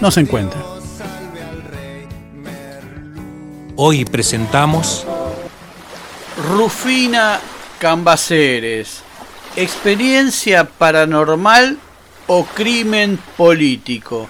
no se encuentra. Hoy presentamos Rufina Cambaceres. Experiencia paranormal o crimen político.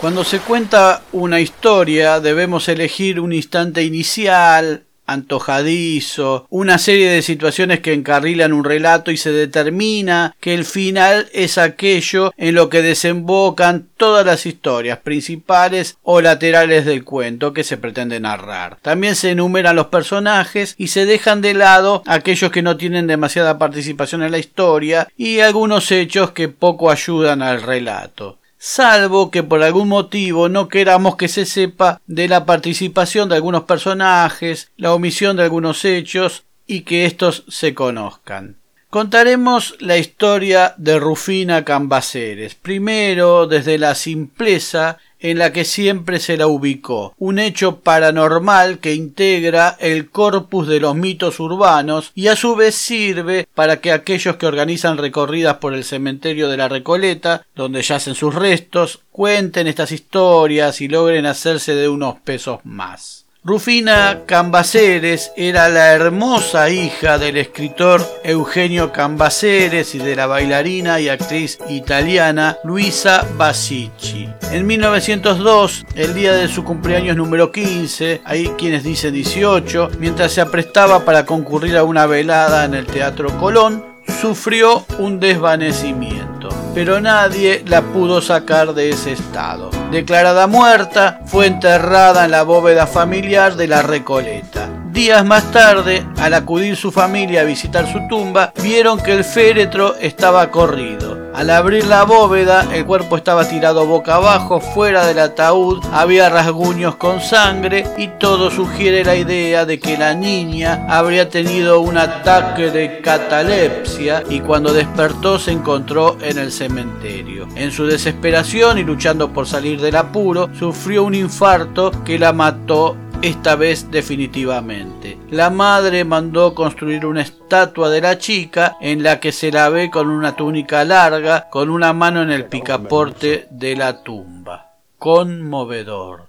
Cuando se cuenta una historia debemos elegir un instante inicial, antojadizo, una serie de situaciones que encarrilan un relato y se determina que el final es aquello en lo que desembocan todas las historias principales o laterales del cuento que se pretende narrar. También se enumeran los personajes y se dejan de lado aquellos que no tienen demasiada participación en la historia y algunos hechos que poco ayudan al relato salvo que por algún motivo no queramos que se sepa de la participación de algunos personajes, la omisión de algunos hechos y que éstos se conozcan. Contaremos la historia de Rufina Cambaceres, primero desde la simpleza en la que siempre se la ubicó, un hecho paranormal que integra el corpus de los mitos urbanos y a su vez sirve para que aquellos que organizan recorridas por el cementerio de la Recoleta, donde yacen sus restos, cuenten estas historias y logren hacerse de unos pesos más. Rufina Cambaceres era la hermosa hija del escritor Eugenio Cambaceres y de la bailarina y actriz italiana Luisa Basicci. En 1902, el día de su cumpleaños número 15, hay quienes dicen 18, mientras se aprestaba para concurrir a una velada en el Teatro Colón, sufrió un desvanecimiento, pero nadie la pudo sacar de ese estado. Declarada muerta, fue enterrada en la bóveda familiar de la Recoleta. Días más tarde, al acudir su familia a visitar su tumba, vieron que el féretro estaba corrido. Al abrir la bóveda, el cuerpo estaba tirado boca abajo, fuera del ataúd había rasguños con sangre y todo sugiere la idea de que la niña habría tenido un ataque de catalepsia y cuando despertó se encontró en el cementerio. En su desesperación y luchando por salir del apuro, sufrió un infarto que la mató esta vez definitivamente. La madre mandó construir una estatua de la chica en la que se la ve con una túnica larga, con una mano en el picaporte de la tumba. Conmovedor.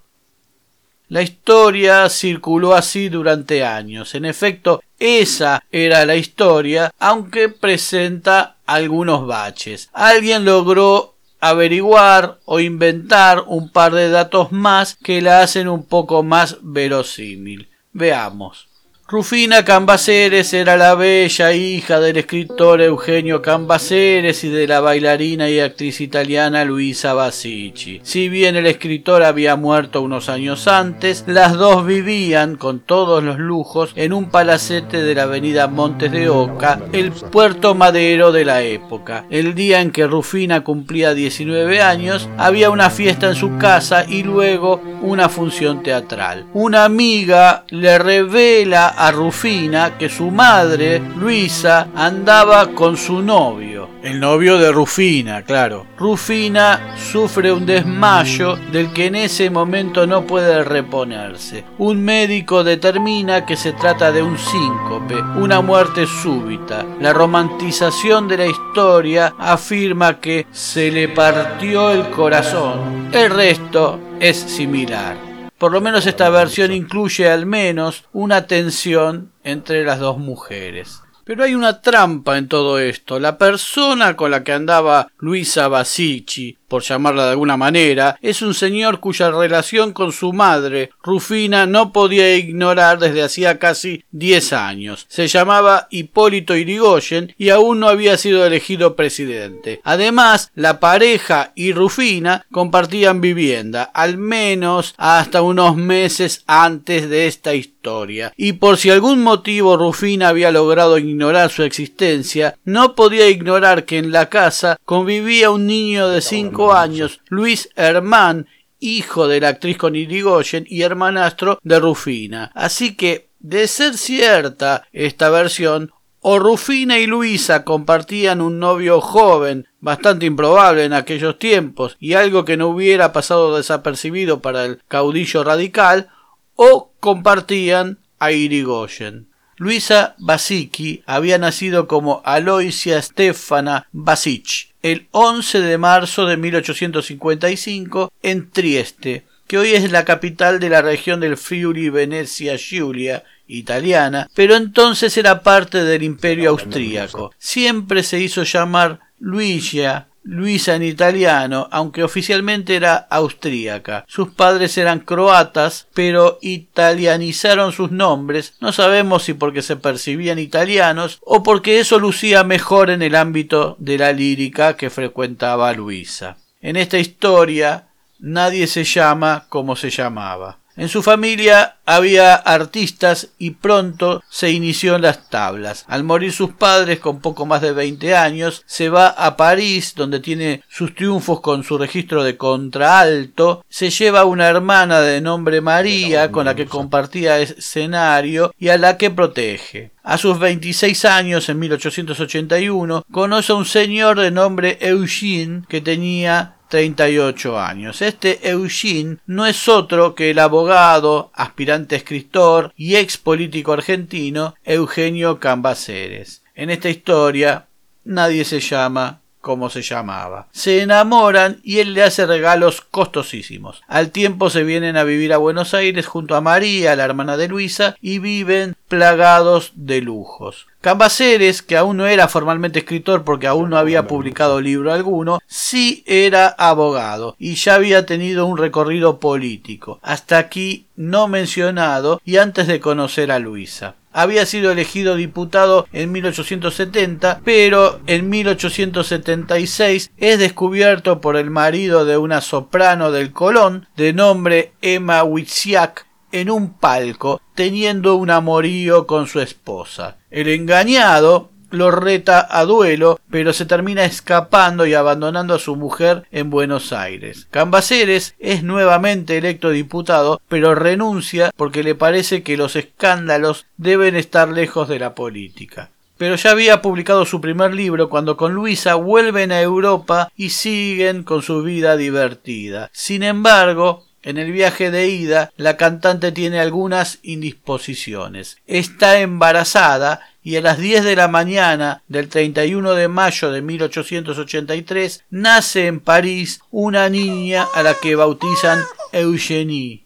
La historia circuló así durante años. En efecto, esa era la historia, aunque presenta algunos baches. Alguien logró averiguar o inventar un par de datos más que la hacen un poco más verosímil. Veamos. Rufina Cambaceres era la bella hija del escritor Eugenio Cambaceres y de la bailarina y actriz italiana Luisa Basicci. Si bien el escritor había muerto unos años antes, las dos vivían con todos los lujos en un palacete de la avenida Montes de Oca, el puerto madero de la época. El día en que Rufina cumplía 19 años, había una fiesta en su casa y luego una función teatral. Una amiga le revela a Rufina que su madre, Luisa, andaba con su novio. El novio de Rufina, claro. Rufina sufre un desmayo del que en ese momento no puede reponerse. Un médico determina que se trata de un síncope, una muerte súbita. La romantización de la historia afirma que se le partió el corazón. El resto es similar. Por lo menos esta versión incluye al menos una tensión entre las dos mujeres. Pero hay una trampa en todo esto. La persona con la que andaba Luisa Basicci por llamarla de alguna manera, es un señor cuya relación con su madre, Rufina, no podía ignorar desde hacía casi diez años. Se llamaba Hipólito Irigoyen y aún no había sido elegido presidente. Además, la pareja y Rufina compartían vivienda, al menos hasta unos meses antes de esta historia. Y por si algún motivo Rufina había logrado ignorar su existencia, no podía ignorar que en la casa convivía un niño de años, Luis Hermán, hijo de la actriz con Irigoyen y hermanastro de Rufina. Así que, de ser cierta esta versión, o Rufina y Luisa compartían un novio joven, bastante improbable en aquellos tiempos, y algo que no hubiera pasado desapercibido para el caudillo radical, o compartían a Irigoyen. Luisa Basicki había nacido como Aloisia Stefana Basic el 11 de marzo de 1855 en Trieste, que hoy es la capital de la región del Friuli Venecia Giulia italiana, pero entonces era parte del imperio austríaco. Siempre se hizo llamar Luigia Luisa en italiano, aunque oficialmente era austríaca. Sus padres eran croatas, pero italianizaron sus nombres. No sabemos si porque se percibían italianos o porque eso lucía mejor en el ámbito de la lírica que frecuentaba Luisa. En esta historia nadie se llama como se llamaba. En su familia había artistas y pronto se inició en las tablas. Al morir sus padres con poco más de 20 años, se va a París, donde tiene sus triunfos con su registro de contraalto, se lleva una hermana de nombre María, con la que compartía escenario y a la que protege. A sus 26 años, en 1881, conoce a un señor de nombre Eugene que tenía 38 años. Este Eugene no es otro que el abogado, aspirante escritor y ex político argentino Eugenio Cambaceres. En esta historia nadie se llama como se llamaba. Se enamoran y él le hace regalos costosísimos. Al tiempo se vienen a vivir a Buenos Aires junto a María, la hermana de Luisa, y viven plagados de lujos. Cambaceres, que aún no era formalmente escritor porque aún no había publicado libro alguno, sí era abogado y ya había tenido un recorrido político, hasta aquí no mencionado y antes de conocer a Luisa. Había sido elegido diputado en 1870, pero en 1876 es descubierto por el marido de una soprano del Colón, de nombre Emma Witsiak, en un palco, teniendo un amorío con su esposa. El engañado lo reta a duelo, pero se termina escapando y abandonando a su mujer en Buenos Aires. Cambaceres es nuevamente electo diputado, pero renuncia porque le parece que los escándalos deben estar lejos de la política pero ya había publicado su primer libro cuando con Luisa vuelven a Europa y siguen con su vida divertida. Sin embargo, en el viaje de ida, la cantante tiene algunas indisposiciones. Está embarazada y a las 10 de la mañana del 31 de mayo de 1883 nace en París una niña a la que bautizan Eugenie.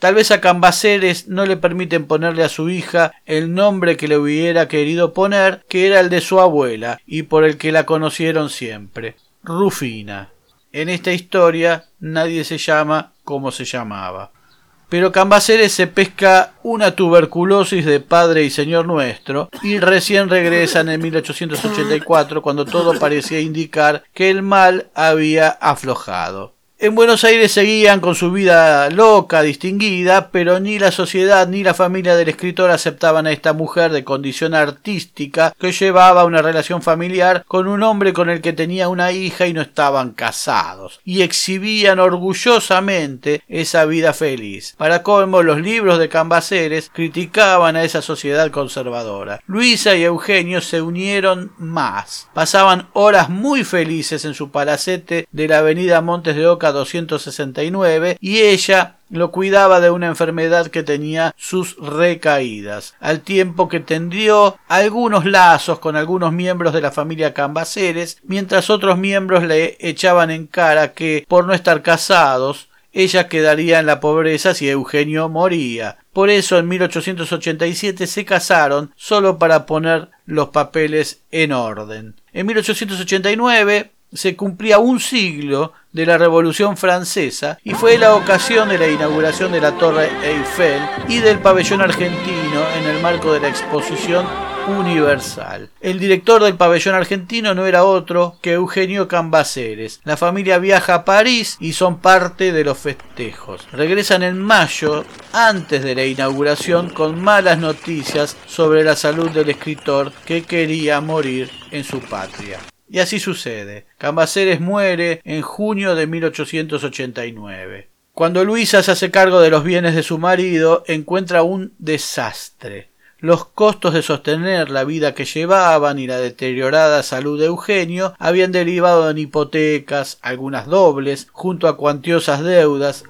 Tal vez a Cambaceres no le permiten ponerle a su hija el nombre que le hubiera querido poner, que era el de su abuela y por el que la conocieron siempre, Rufina. En esta historia nadie se llama como se llamaba. Pero Cambaceres se pesca una tuberculosis de Padre y Señor Nuestro y recién regresan en 1884 cuando todo parecía indicar que el mal había aflojado. En Buenos Aires seguían con su vida loca, distinguida, pero ni la sociedad ni la familia del escritor aceptaban a esta mujer de condición artística que llevaba una relación familiar con un hombre con el que tenía una hija y no estaban casados, y exhibían orgullosamente esa vida feliz. Para colmo, los libros de Cambaceres criticaban a esa sociedad conservadora. Luisa y Eugenio se unieron más. Pasaban horas muy felices en su palacete de la avenida Montes de Oca 269 y ella lo cuidaba de una enfermedad que tenía sus recaídas, al tiempo que tendió algunos lazos con algunos miembros de la familia Cambaceres, mientras otros miembros le echaban en cara que, por no estar casados, ella quedaría en la pobreza si Eugenio moría. Por eso en 1887 se casaron solo para poner los papeles en orden. En 1889 se cumplía un siglo de la Revolución Francesa y fue la ocasión de la inauguración de la Torre Eiffel y del pabellón argentino en el marco de la exposición universal. El director del pabellón argentino no era otro que Eugenio Cambaceres. La familia viaja a París y son parte de los festejos. Regresan en mayo, antes de la inauguración, con malas noticias sobre la salud del escritor que quería morir en su patria. Y así sucede. Cambaceres muere en junio de 1889. Cuando Luisa se hace cargo de los bienes de su marido, encuentra un desastre. Los costos de sostener la vida que llevaban y la deteriorada salud de Eugenio habían derivado en hipotecas, algunas dobles, junto a cuantiosas deudas.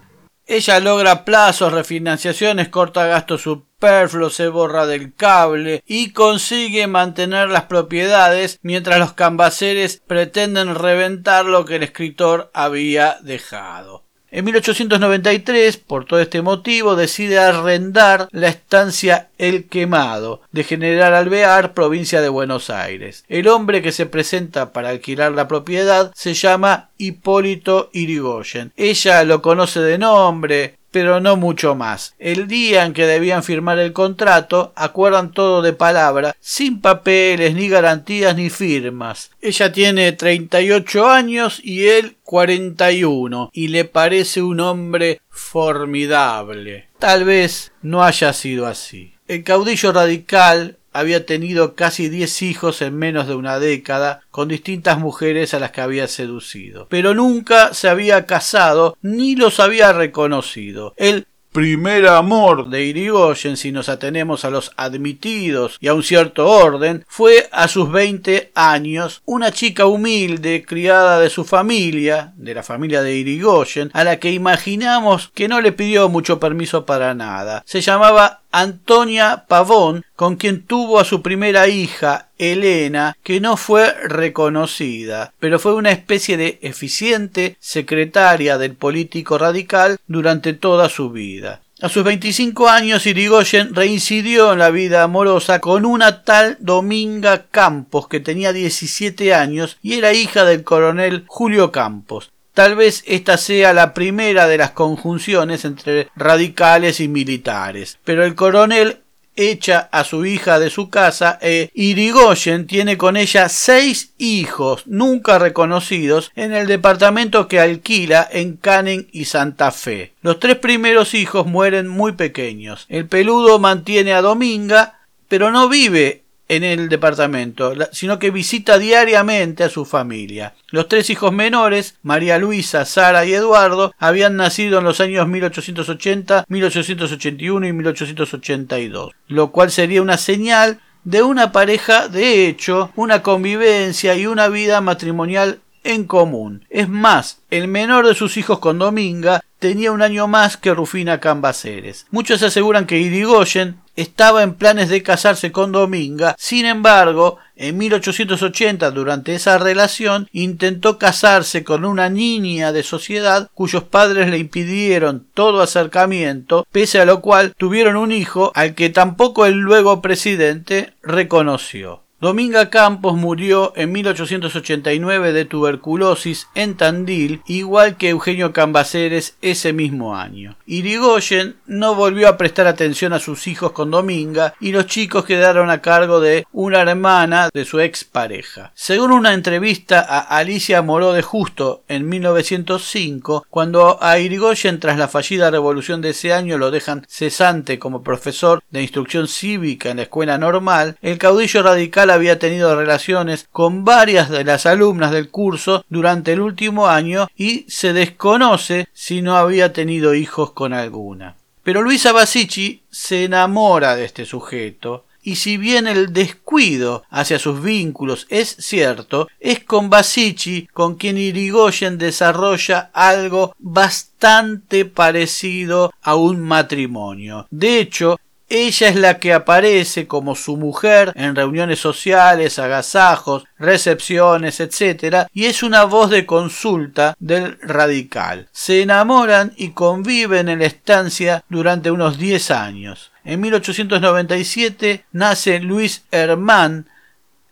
Ella logra plazos, refinanciaciones, corta gastos superfluos, se borra del cable y consigue mantener las propiedades mientras los cambaceres pretenden reventar lo que el escritor había dejado. En 1893, por todo este motivo, decide arrendar la estancia El Quemado de General Alvear, provincia de Buenos Aires. El hombre que se presenta para alquilar la propiedad se llama Hipólito Irigoyen. Ella lo conoce de nombre, pero no mucho más. El día en que debían firmar el contrato, acuerdan todo de palabra, sin papeles, ni garantías, ni firmas. Ella tiene 38 años y él 41, y le parece un hombre formidable. Tal vez no haya sido así. El caudillo radical había tenido casi diez hijos en menos de una década con distintas mujeres a las que había seducido, pero nunca se había casado ni los había reconocido. Él primer amor de Irigoyen, si nos atenemos a los admitidos y a un cierto orden, fue a sus veinte años una chica humilde, criada de su familia, de la familia de Irigoyen, a la que imaginamos que no le pidió mucho permiso para nada. Se llamaba Antonia Pavón, con quien tuvo a su primera hija, Elena, que no fue reconocida, pero fue una especie de eficiente secretaria del político radical durante toda su vida. A sus 25 años, Irigoyen reincidió en la vida amorosa con una tal Dominga Campos, que tenía 17 años y era hija del coronel Julio Campos. Tal vez esta sea la primera de las conjunciones entre radicales y militares, pero el coronel echa a su hija de su casa e Irigoyen tiene con ella seis hijos nunca reconocidos en el departamento que alquila en Canning y Santa Fe. Los tres primeros hijos mueren muy pequeños. El peludo mantiene a Dominga, pero no vive en el departamento, sino que visita diariamente a su familia. Los tres hijos menores, María Luisa, Sara y Eduardo, habían nacido en los años 1880, 1881 y 1882, lo cual sería una señal de una pareja de hecho, una convivencia y una vida matrimonial en común. Es más, el menor de sus hijos con Dominga tenía un año más que Rufina Cambaceres. Muchos aseguran que Irigoyen estaba en planes de casarse con Dominga, sin embargo, en 1880, durante esa relación, intentó casarse con una niña de sociedad cuyos padres le impidieron todo acercamiento, pese a lo cual tuvieron un hijo al que tampoco el luego presidente reconoció. Dominga Campos murió en 1889 de tuberculosis en Tandil, igual que Eugenio Cambaceres ese mismo año. Irigoyen no volvió a prestar atención a sus hijos con Dominga y los chicos quedaron a cargo de una hermana de su expareja. Según una entrevista a Alicia Moró de Justo en 1905, cuando a Irigoyen tras la fallida revolución de ese año lo dejan cesante como profesor de instrucción cívica en la escuela normal, el caudillo radical había tenido relaciones con varias de las alumnas del curso durante el último año y se desconoce si no había tenido hijos con alguna. Pero Luisa Basici se enamora de este sujeto y si bien el descuido hacia sus vínculos es cierto, es con Basici con quien Irigoyen desarrolla algo bastante parecido a un matrimonio. De hecho, ella es la que aparece como su mujer en reuniones sociales, agasajos, recepciones, etc. y es una voz de consulta del radical. Se enamoran y conviven en la estancia durante unos 10 años. En 1897 nace Luis Hermann,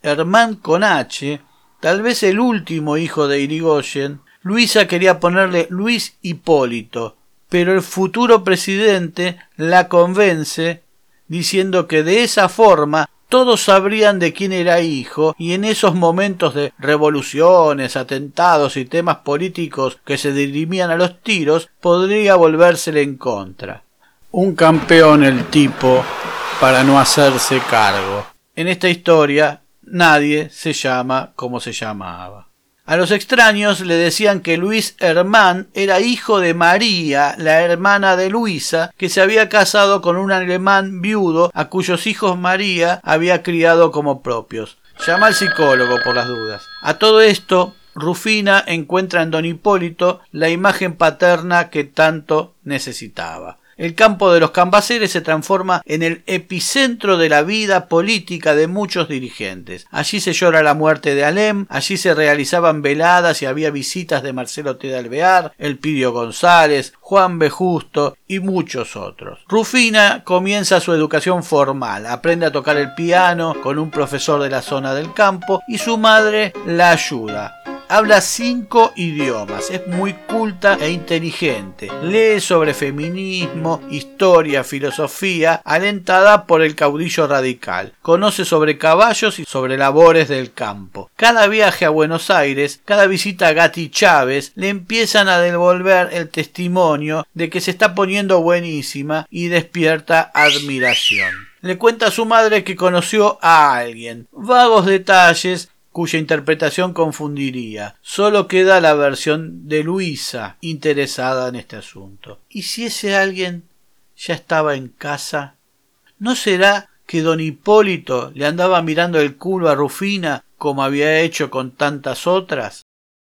Hermann con H, tal vez el último hijo de Irigoyen, Luisa quería ponerle Luis Hipólito, pero el futuro presidente la convence diciendo que de esa forma todos sabrían de quién era hijo y en esos momentos de revoluciones, atentados y temas políticos que se dirimían a los tiros, podría volvérsele en contra. Un campeón el tipo para no hacerse cargo. En esta historia nadie se llama como se llamaba. A los extraños le decían que Luis Hermann era hijo de María, la hermana de Luisa, que se había casado con un alemán viudo a cuyos hijos María había criado como propios. Llama al psicólogo por las dudas. A todo esto, Rufina encuentra en don Hipólito la imagen paterna que tanto necesitaba. El campo de los cambaceres se transforma en el epicentro de la vida política de muchos dirigentes. Allí se llora la muerte de Alem, allí se realizaban veladas y había visitas de Marcelo T. de Alvear, Elpidio González, Juan B. Justo y muchos otros. Rufina comienza su educación formal, aprende a tocar el piano con un profesor de la zona del campo y su madre la ayuda habla cinco idiomas, es muy culta e inteligente, lee sobre feminismo, historia, filosofía, alentada por el caudillo radical, conoce sobre caballos y sobre labores del campo. Cada viaje a Buenos Aires, cada visita a Gatti Chávez, le empiezan a devolver el testimonio de que se está poniendo buenísima y despierta admiración. Le cuenta a su madre que conoció a alguien. Vagos detalles cuya interpretación confundiría. Solo queda la versión de Luisa interesada en este asunto. ¿Y si ese alguien ya estaba en casa? ¿No será que don Hipólito le andaba mirando el culo a Rufina como había hecho con tantas otras?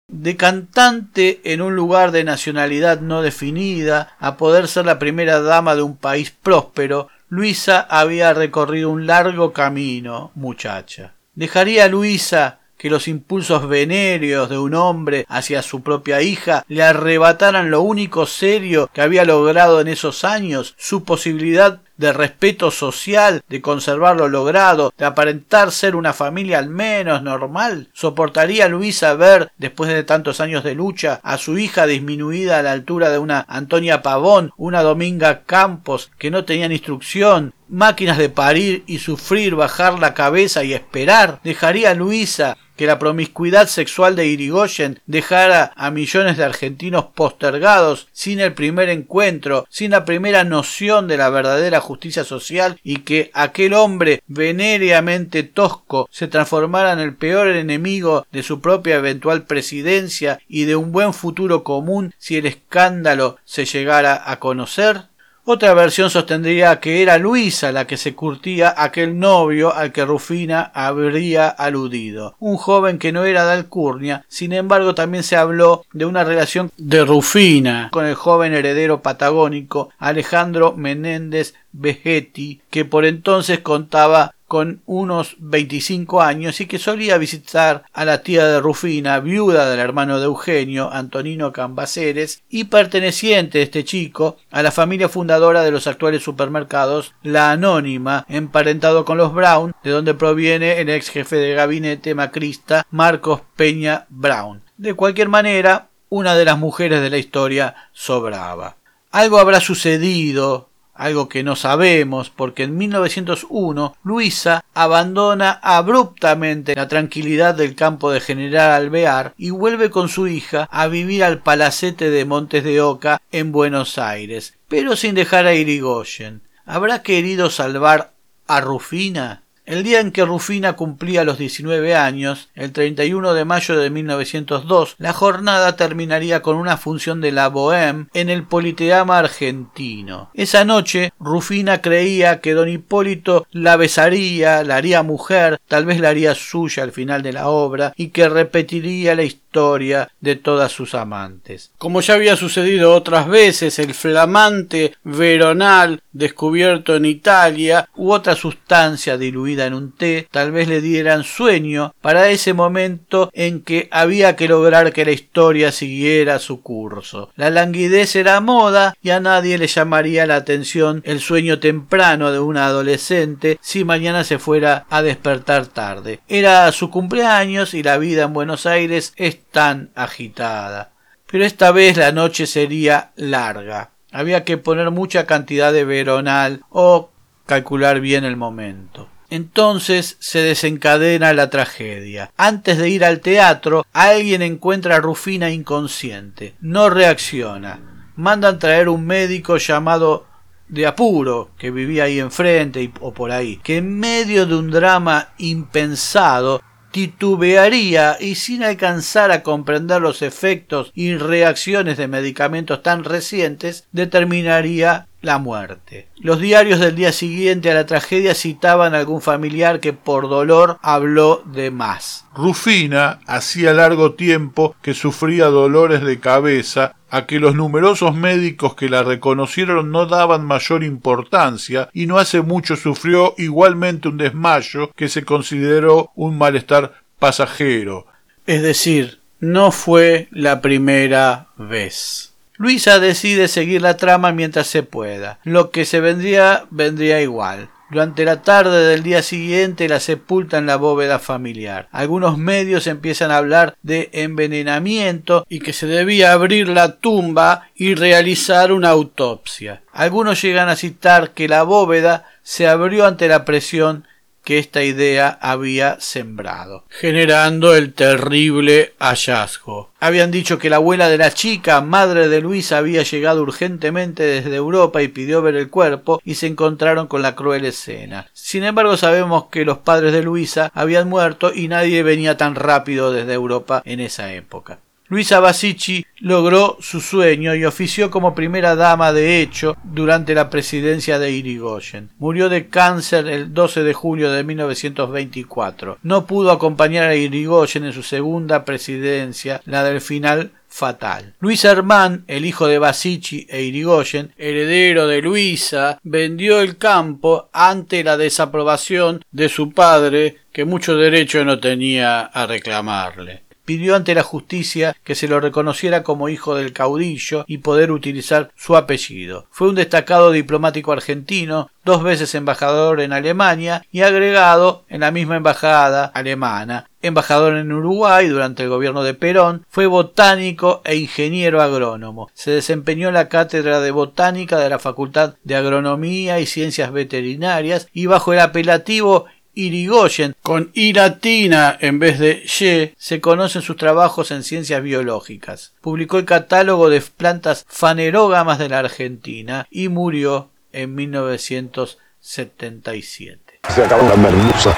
De cantante en un lugar de nacionalidad no definida, a poder ser la primera dama de un país próspero, Luisa había recorrido un largo camino, muchacha. ¿Dejaría Luisa que los impulsos venéreos de un hombre hacia su propia hija le arrebataran lo único serio que había logrado en esos años, su posibilidad de respeto social, de conservar lo logrado, de aparentar ser una familia al menos normal? ¿Soportaría Luisa ver, después de tantos años de lucha, a su hija disminuida a la altura de una Antonia Pavón, una Dominga Campos, que no tenían instrucción, máquinas de parir y sufrir, bajar la cabeza y esperar? ¿Dejaría Luisa que la promiscuidad sexual de Irigoyen dejara a millones de argentinos postergados sin el primer encuentro, sin la primera noción de la verdadera justicia social y que aquel hombre venéreamente tosco se transformara en el peor enemigo de su propia eventual presidencia y de un buen futuro común si el escándalo se llegara a conocer? Otra versión sostendría que era Luisa la que se curtía aquel novio al que Rufina habría aludido, un joven que no era de Alcurnia, sin embargo también se habló de una relación de Rufina con el joven heredero patagónico Alejandro Menéndez Vegetti, que por entonces contaba con unos 25 años y que solía visitar a la tía de Rufina, viuda del hermano de Eugenio, Antonino Cambaceres, y perteneciente este chico a la familia fundadora de los actuales supermercados La Anónima, emparentado con los Brown, de donde proviene el ex jefe de gabinete macrista Marcos Peña Brown. De cualquier manera, una de las mujeres de la historia sobraba. Algo habrá sucedido algo que no sabemos porque en 1901 Luisa abandona abruptamente la tranquilidad del campo de General Alvear y vuelve con su hija a vivir al palacete de Montes de Oca en Buenos Aires, pero sin dejar a Irigoyen. ¿Habrá querido salvar a Rufina? El día en que Rufina cumplía los 19 años, el 31 de mayo de 1902, la jornada terminaría con una función de la Bohème en el Politeama argentino. Esa noche, Rufina creía que don Hipólito la besaría, la haría mujer, tal vez la haría suya al final de la obra y que repetiría la historia de todas sus amantes. Como ya había sucedido otras veces, el flamante veronal descubierto en Italia u otra sustancia diluida en un té tal vez le dieran sueño para ese momento en que había que lograr que la historia siguiera su curso. La languidez era moda y a nadie le llamaría la atención el sueño temprano de una adolescente si mañana se fuera a despertar tarde. Era su cumpleaños y la vida en Buenos Aires es tan agitada pero esta vez la noche sería larga. Había que poner mucha cantidad de veronal o calcular bien el momento. Entonces se desencadena la tragedia. Antes de ir al teatro, alguien encuentra a Rufina inconsciente. No reacciona. Mandan traer un médico llamado de apuro que vivía ahí enfrente o por ahí, que en medio de un drama impensado titubearía y sin alcanzar a comprender los efectos y reacciones de medicamentos tan recientes, determinaría la muerte. Los diarios del día siguiente a la tragedia citaban a algún familiar que por dolor habló de más. Rufina hacía largo tiempo que sufría dolores de cabeza a que los numerosos médicos que la reconocieron no daban mayor importancia y no hace mucho sufrió igualmente un desmayo que se consideró un malestar pasajero. Es decir, no fue la primera vez. Luisa decide seguir la trama mientras se pueda. Lo que se vendría vendría igual. Durante la tarde del día siguiente la sepulta en la bóveda familiar. Algunos medios empiezan a hablar de envenenamiento y que se debía abrir la tumba y realizar una autopsia. Algunos llegan a citar que la bóveda se abrió ante la presión que esta idea había sembrado, generando el terrible hallazgo. Habían dicho que la abuela de la chica, madre de Luisa, había llegado urgentemente desde Europa y pidió ver el cuerpo y se encontraron con la cruel escena. Sin embargo, sabemos que los padres de Luisa habían muerto y nadie venía tan rápido desde Europa en esa época. Luisa Basici logró su sueño y ofició como primera dama de hecho durante la presidencia de Irigoyen. Murió de cáncer el 12 de julio de 1924. No pudo acompañar a Irigoyen en su segunda presidencia, la del final fatal. Luis Hermán, el hijo de Basici e Irigoyen, heredero de Luisa, vendió el campo ante la desaprobación de su padre, que mucho derecho no tenía a reclamarle pidió ante la justicia que se lo reconociera como hijo del caudillo y poder utilizar su apellido. Fue un destacado diplomático argentino, dos veces embajador en Alemania y agregado en la misma embajada alemana. Embajador en Uruguay durante el gobierno de Perón, fue botánico e ingeniero agrónomo. Se desempeñó en la cátedra de botánica de la Facultad de Agronomía y Ciencias Veterinarias y bajo el apelativo Irigoyen, con I latina en vez de Y, se conocen sus trabajos en ciencias biológicas. Publicó el catálogo de plantas fanerógamas de la Argentina y murió en 1977. Se acabó la merluza.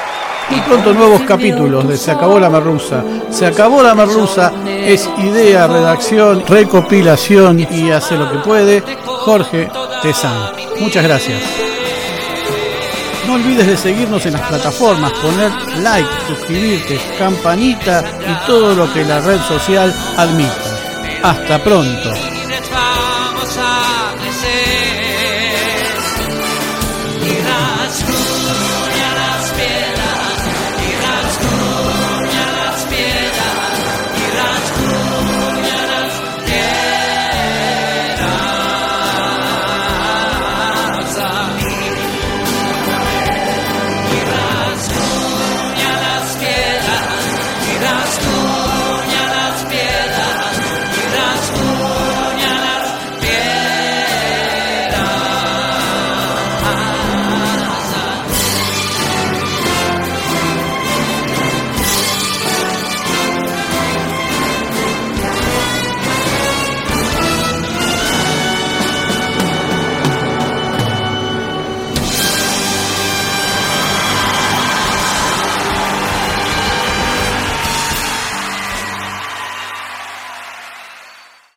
Y pronto nuevos capítulos de Se acabó la merluza. Se acabó la merluza es idea, redacción, recopilación y hace lo que puede Jorge Tezán. Muchas gracias. No olvides de seguirnos en las plataformas, poner like, suscribirte, campanita y todo lo que la red social admita. Hasta pronto.